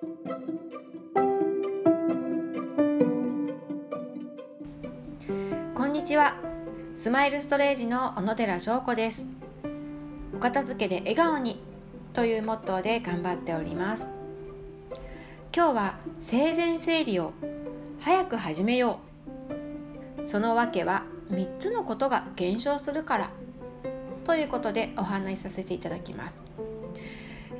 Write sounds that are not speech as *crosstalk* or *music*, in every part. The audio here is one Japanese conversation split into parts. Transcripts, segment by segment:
こんにちは。スマイルストレージの小野寺翔子です。お片付けで笑顔にというモットーで頑張っております。今日は生前整理を早く始めよう。その訳は3つのことが減少するから。ということでお話しさせていただきます。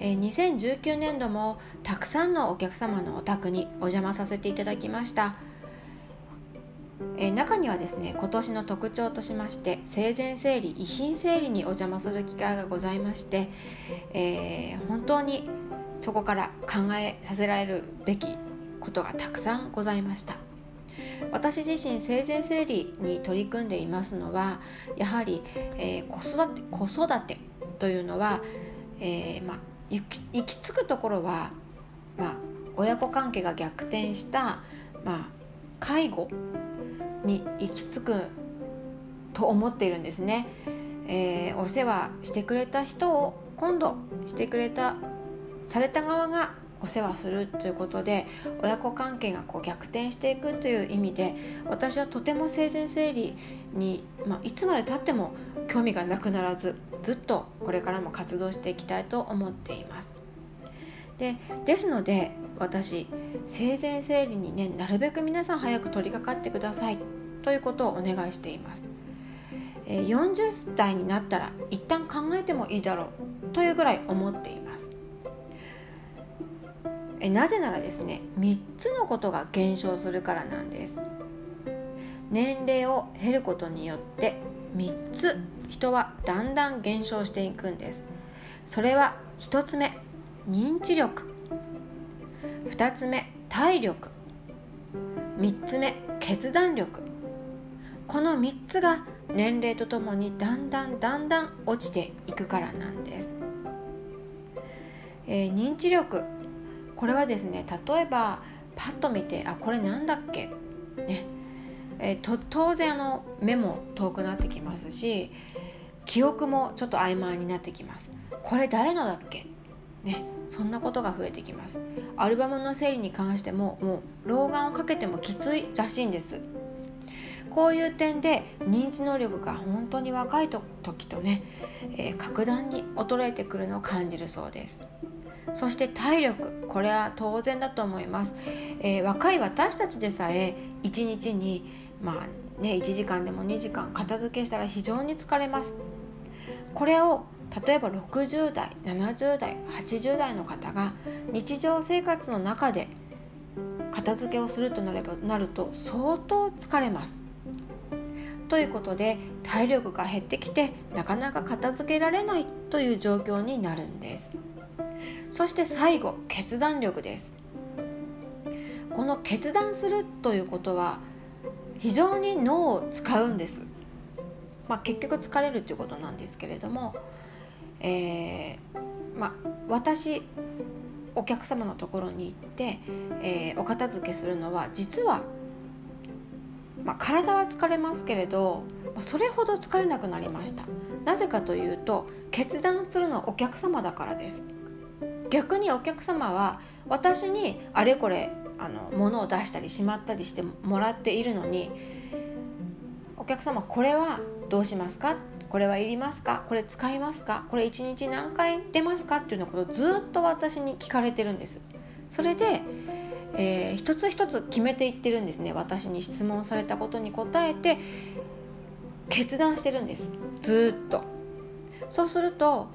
え2019年度もたくさんのお客様のお宅にお邪魔させていただきました。え中にはですね今年の特徴としまして生前整理遺品整理にお邪魔する機会がございまして、えー、本当にそこから考えさせられるべきことがたくさんございました。私自身生前整理に取り組んでいますのはやはり、えー、子育て子育てというのは、えー、まあ、行き着くところは、まあ、親子関係が逆転した、まあ、介護に行き着くと思っているんですね。えー、お世話してくれた人を今度してくれたされた側がお世話するということで親子関係がこう逆転していくという意味で私はとても生前整理に、まあ、いつまでたっても興味がなくならずずっとこれからも活動していきたいと思っています。でですので私生前整理にねなるべく皆さん早く取り掛かってくださいということをお願いしています。40代になったら一旦考えてもいいだろうというぐらい思っています。えなぜならですね3つのことが減少するからなんです。年齢を減ることによって3つ人はだんだん減少していくんです。それは1つ目認知力。2つ目体力。3つ目決断力。この3つが年齢とともにだんだんだんだん落ちていくからなんです、えー、認知力。これはですね例えばパッと見てあこれなんだっけ？ね。えー、と当然あの目も遠くなってきますし記憶もちょっと曖昧になってきます。これ誰のだっけ？ねそんなことが増えてきます。アルバムの整理に関してももう老眼をかけてもきついらしいんです。こういう点で認知能力が本当に若い時とね、えー、格段に衰えてくるのを感じるそうです。そして体力これは当然だと思います、えー、若い私たちでさえ1日にまあね1時間でも2時間片付けしたら非常に疲れますこれを例えば60代70代80代の方が日常生活の中で片付けをするとなればなると相当疲れます。ということで体力が減ってきてなかなか片付けられないという状況になるんです。そして最後決断力です。この決断するということは非常に脳を使うんです。まあ、結局疲れるということなんですけれどもえー、ま私お客様のところに行って、えー、お片付けするのは実は、ま体は疲れますけれどそれほど疲れなくなりましたなぜかというと決断するのはお客様だからです逆にお客様は私にあれこれあの物を出したりしまったりしてもらっているのにお客様これはどうしますか？これはいりますか？これ使いますか？これ1日何回出ますか？っていうようなことをずっと私に聞かれてるんです。それで、えー、一つ一つ決めていってるんですね。私に質問されたことに答えて決断してるんです。ずっと。そうすると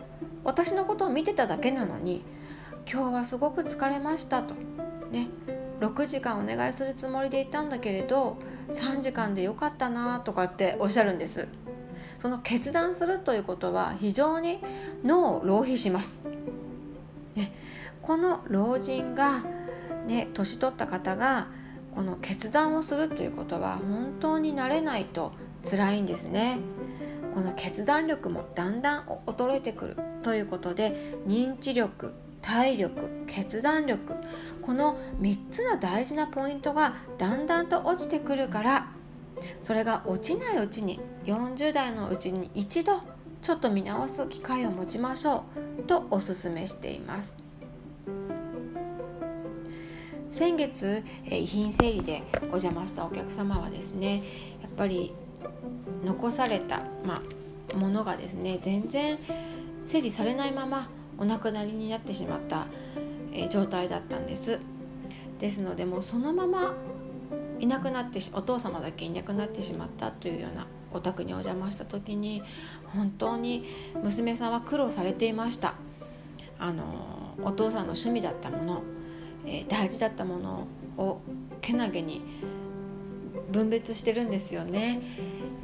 私のことを見てただけなのに今日はすごく疲れましたと。ね。6時間お願いするつもりでいたんだけれど3時間でよかったなとかっておっしゃるんですその決断するということは非常に脳を浪費します。ね、この老人が、ね、年取った方がこの決断をするということは本当になれないと辛いんですね。この決断力もだんだん衰えてくるということで認知力体力決断力この3つの大事なポイントがだんだんと落ちてくるからそれが落ちないうちに40代のうちに一度ちょっと見直す機会を持ちましょうとおすすめしています。先月、え遺品整理でお邪魔したお客様はですねやっぱり残された、まあ、ものがですね全然整理されないままお亡くなりになってしまった、え状態だったんです。ですのでもうそのままいなくなってお父様だけいなくなってしまったというようなお宅にお邪魔した時に本当に娘さんは苦労されていました。あのお父さんの趣味だったもの、えー、大事だったものをけなげに分別してるんですよね、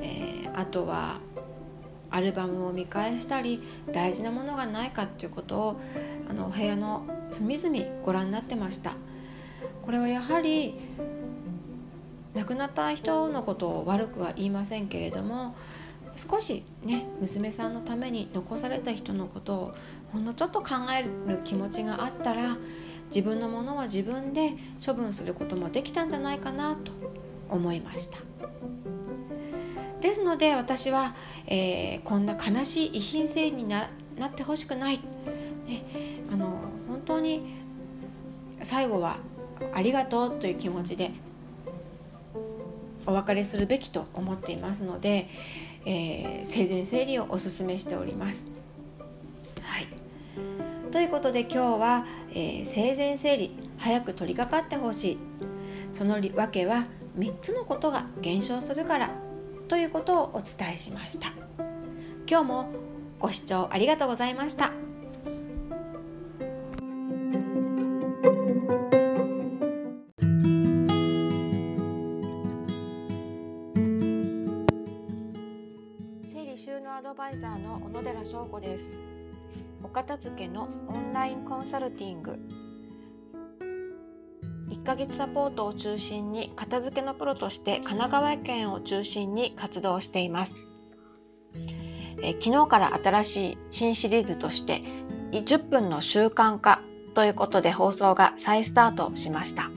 えー、あとはアルバムを見返したり大事なものがないかっていうことをあのお部屋の隅々ご覧になってました。これはやはり亡くなった人のことを悪くは言いませんけれども少しね娘さんのために残された人のことをほんのちょっと考える気持ちがあったら自分のものは自分で処分することもできたんじゃないかなと思いました。ですので私は、えー、こんな悲しい遺品整理になってほしくない、ね、あの当に最後はありがとうという気持ちでお別れするべきと思っていますので、えー、生前整理をおすすめしております。はい、ということで今日は、えー、生前整理早く取り掛かってほしいその訳は3つのことが減少するからということをお伝えしました。今日もご視聴ありがとうございました。付けのオンラインコンサルティング。1ヶ月サポートを中心に片付けのプロとして神奈川県を中心に活動しています。え昨日から新しい新シリーズとして10分の習慣化ということで放送が再スタートしました。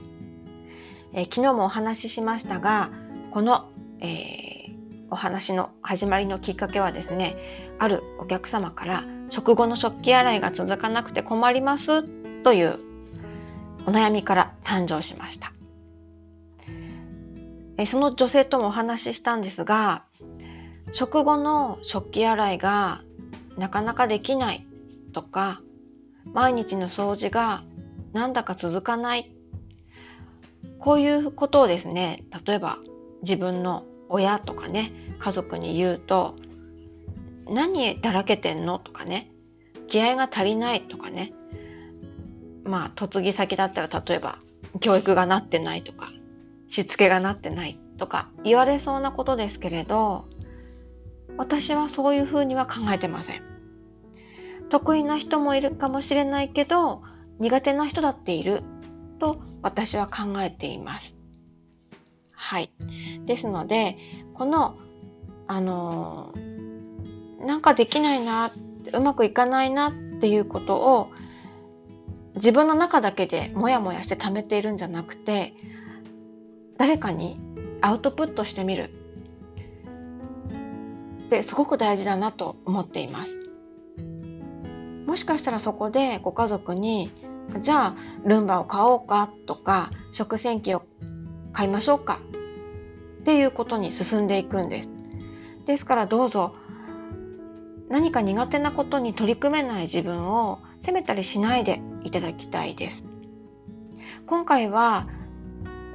え昨日もお話ししましたがこの、えーお話の始まりのきっかけはですねあるお客様から食後の食器洗いが続かなくて困りますというお悩みから誕生しました。その女性ともお話ししたんですが食後の食器洗いがなかなかできないとか毎日の掃除がなんだか続かない。こういうことをですね例えば自分の親とかね家族に言うと「何だらけてんの?」とかね「気合が足りない」とかねまあ嫁ぎ先だったら例えば教育がなってないとかしつけがなってないとか言われそうなことですけれど私はそういうふうには考えてません。得意な人もいるかもしれないけど苦手な人だっていると私は考えています。はい。ですので、この、あのなんかできないな、うまくいかないなっていうことを自分の中だけでモヤモヤして溜めているんじゃなくて、誰かにアウトプットしてみる。ってすごく大事だなと思っています。もしかしたらそこでご家族にじゃあルンバを買おうかとか食洗機を買いましょうかっていうことに進んでいくんです。ですからどうぞ何か苦手なことに取り組めない自分を責めたりしないでいただきたいです。今回は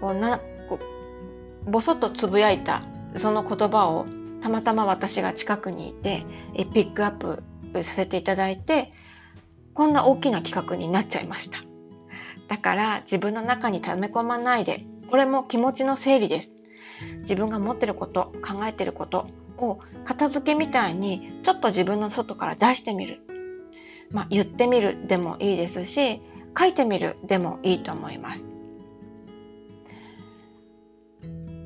こうなこうぼそっとつぶやいたその言葉をたまたま私が近くにいてピックアップさせていただいてこんな大きな企画になっちゃいました。だから自分の中に溜め込まないでこれも気持ちの整理です。自分が持ってること考えてることを片付けみたいにちょっと自分の外から出してみる、まあ、言ってみるでもいいですし書いてみるでもいいと思います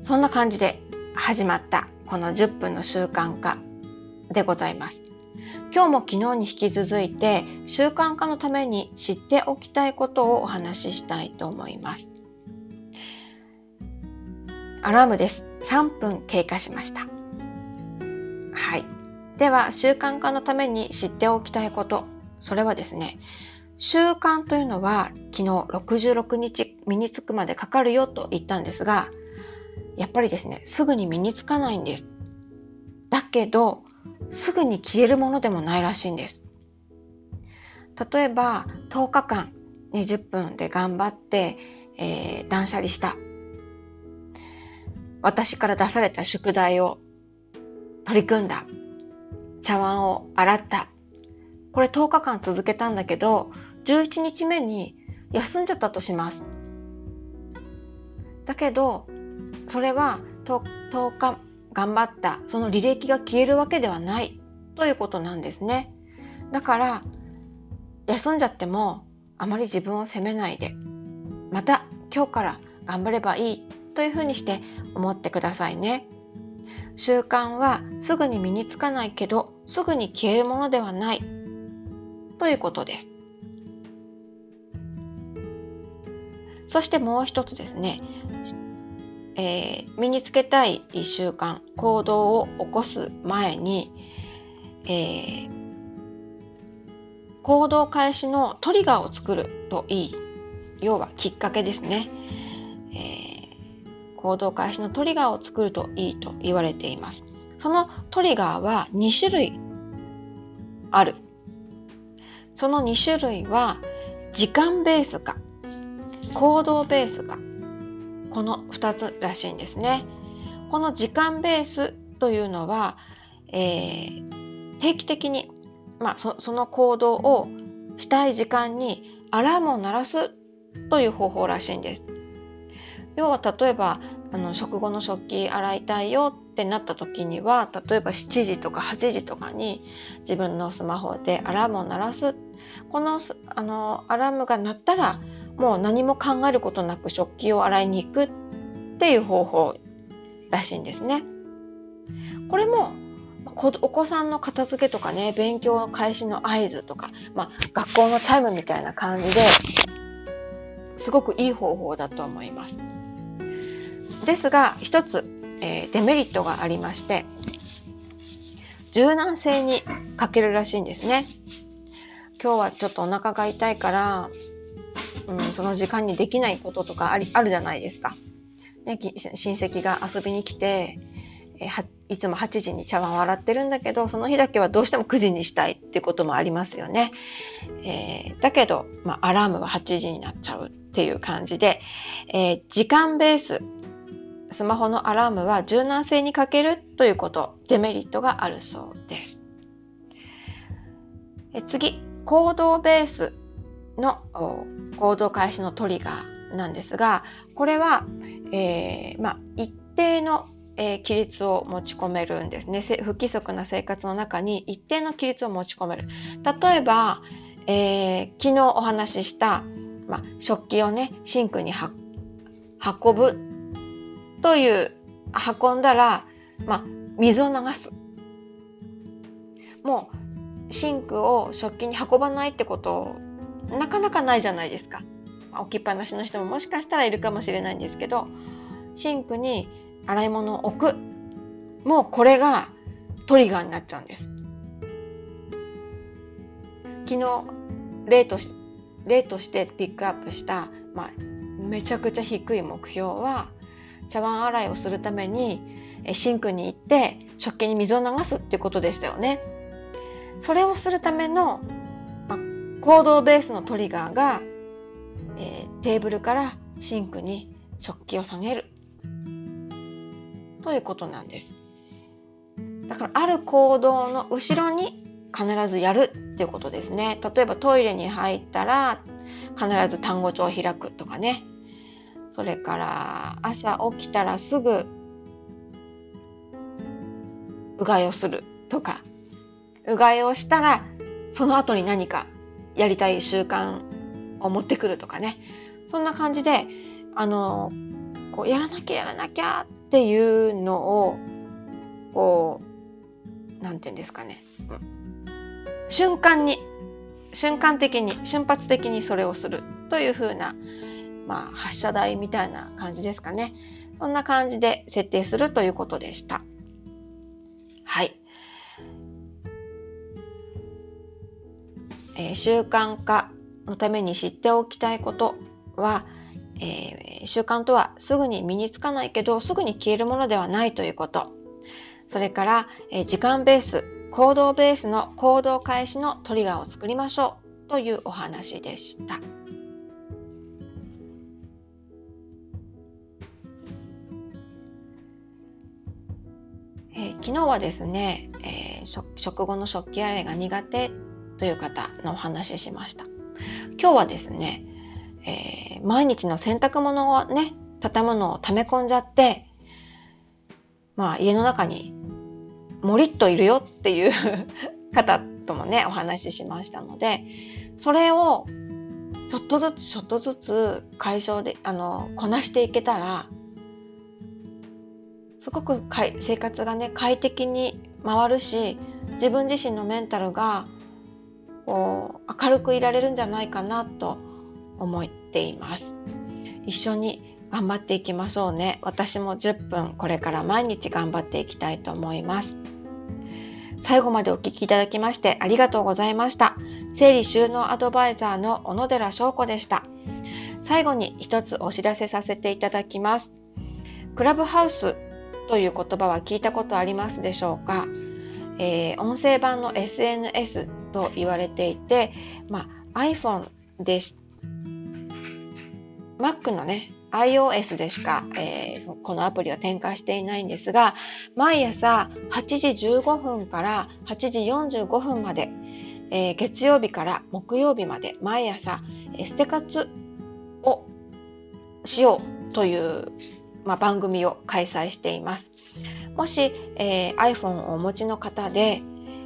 そんな感じで始まったこの10分の習慣化でございます今日も昨日に引き続いて習慣化のために知っておきたいことをお話ししたいと思いますアラームです。3分経過しました。はい。では、習慣化のために知っておきたいこと。それはですね、習慣というのは昨日66日身につくまでかかるよと言ったんですが、やっぱりですね、すぐに身につかないんです。だけど、すぐに消えるものでもないらしいんです。例えば、10日間20分で頑張って、えー、断捨離した。私から出された宿題を取り組んだ。茶碗を洗った。これ10日間続けたんだけど、11日目に休んじゃったとします。だけど、それは 10, 10日頑張ったその履歴が消えるわけではないということなんですね。だから休んじゃってもあまり自分を責めないでまた今日から頑張ればいいというふうにして思ってくださいね。習慣はすぐに身につかないけどすぐに消えるものではない。ということです。そしてもう一つですね。えー、身につけたい習慣行動を起こす前に、えー、行動開始のトリガーを作るといい。要はきっかけですね、行動開始のトリガーを作るといいと言われていますそのトリガーは2種類あるその2種類は時間ベースか行動ベースかこの2つらしいんですね。この時間ベースというのは、えー、定期的に、まあ、そその行動をしたい時間にアラームを鳴らすという方法らしいんです。要は例えばあの食後の食器洗いたいよってなった時には例えば7時とか8時とかに自分のスマホでアラームを鳴らすこのあのアラームが鳴ったらもう何も考えることなく食器を洗いに行くっていう方法らしいんですね。これもお子さんの片付けとかね勉強の開始の合図とか、まあ、学校のチャイムみたいな感じですごくいい方法だと思います。ですが一つ、えー、デメリットがありまして柔軟性に欠けるらしいんですね。今日はちょっとお腹が痛いからうん、その時間にできないこととかありあるじゃないですか。ね、親戚が遊びに来て、えいつも8時に茶碗を洗ってるんだけど、その日だけはどうしても9時にしたいってこともありますよね。えー、だけど、まあ、アラームは8時になっちゃうっていう感じで、えー、時間ベース、スマホのアラームは柔軟性に欠けるということ、デメリットがあるそうです。え次、行動ベースの行動開始のトリガーなんですがこれは、えー、まあ、一定の、えー、規律を持ち込めるんですね不規則な生活の中に一定の規律を持ち込める例えば、えー、昨日お話しした、まあ、食器をねシンクに運ぶという運んだら、まあ、水を流すもうシンクを食器に運ばないってことなかなかないじゃないですか。置きっぱなしの人ももしかしたらいるかもしれないんですけどシンクに洗い物を置くもうこれがトリガーになっちゃうんです。昨日例とし例としてピックアップした、まあ、めちゃくちゃ低い目標は茶碗洗いをするためにシンクに行って食器に水を流すっていうことでしたよね。それをするためのま行動ベースのトリガーが、えー、テーブルからシンクに食器を下げるということなんです。だからある行動の後ろに必ずやるっていうことですね。例えばトイレに入ったら必ず単語帳を開くとかね。それから朝起きたらすぐうがいをするとか、うがいをしたらその後に何かやりたい習慣を持ってくるとかね。そんな感じであのこうやらなきゃやらなきゃっていうのをこう何て言うんですかね、瞬間に瞬間的に瞬発的にそれをするというふうな、まあ、発射台みたいな感じですかねそんな感じで設定するということでした。はい。えー、習慣化のために知っておきたいことは、えー、習慣とはすぐに身につかないけどすぐに消えるものではないということそれから、えー、時間ベース行動ベースの行動開始のトリガーを作りましょうというお話でした。日はですね、えー、食後の食器洗いが苦手という方のお話ししました。今日はですね、えー、毎日の洗濯物をね、畳むのを溜め込んじゃって、まあ家の中にもりっといるよっていう *laughs* 方ともね、お話ししましたので、それをちょっとずつちょっとずつ解消で、あの、こなしていけたら、すごくかい生活がね快適に回るし自分自身のメンタルがこう明るくいられるんじゃないかなと思っています。一緒に頑張っていきましょうね。私も10分これから毎日頑張っていきたいと思います。最後までお聴きいただきましてありがとうございました。整理収納アドバイザーの小野寺翔子でした。最後に一つお知らせさせていただきます。クラブハウスという言葉は聞いたことありますでしょうか、えー、音声版の SNS と言われていて、まあ、iPhone です。Mac のね、iOS でしか、えー、このアプリは展開していないんですが、毎朝8時15分から8時45分まで、えー、月曜日から木曜日まで毎朝、えステ活をしようというまあ、番組を開催しています。もし、えー、iPhone をお持ちの方で、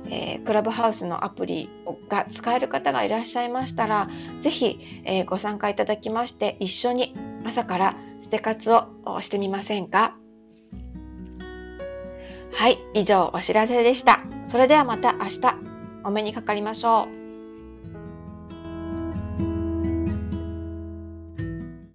えー、クラブハウスのアプリが使える方がいらっしゃいましたら、ぜひ、えー、ご参加いただきまして、一緒に朝からステ活をしてみませんか？はい、以上お知らせでした。それではまた明日お目にかかりましょう。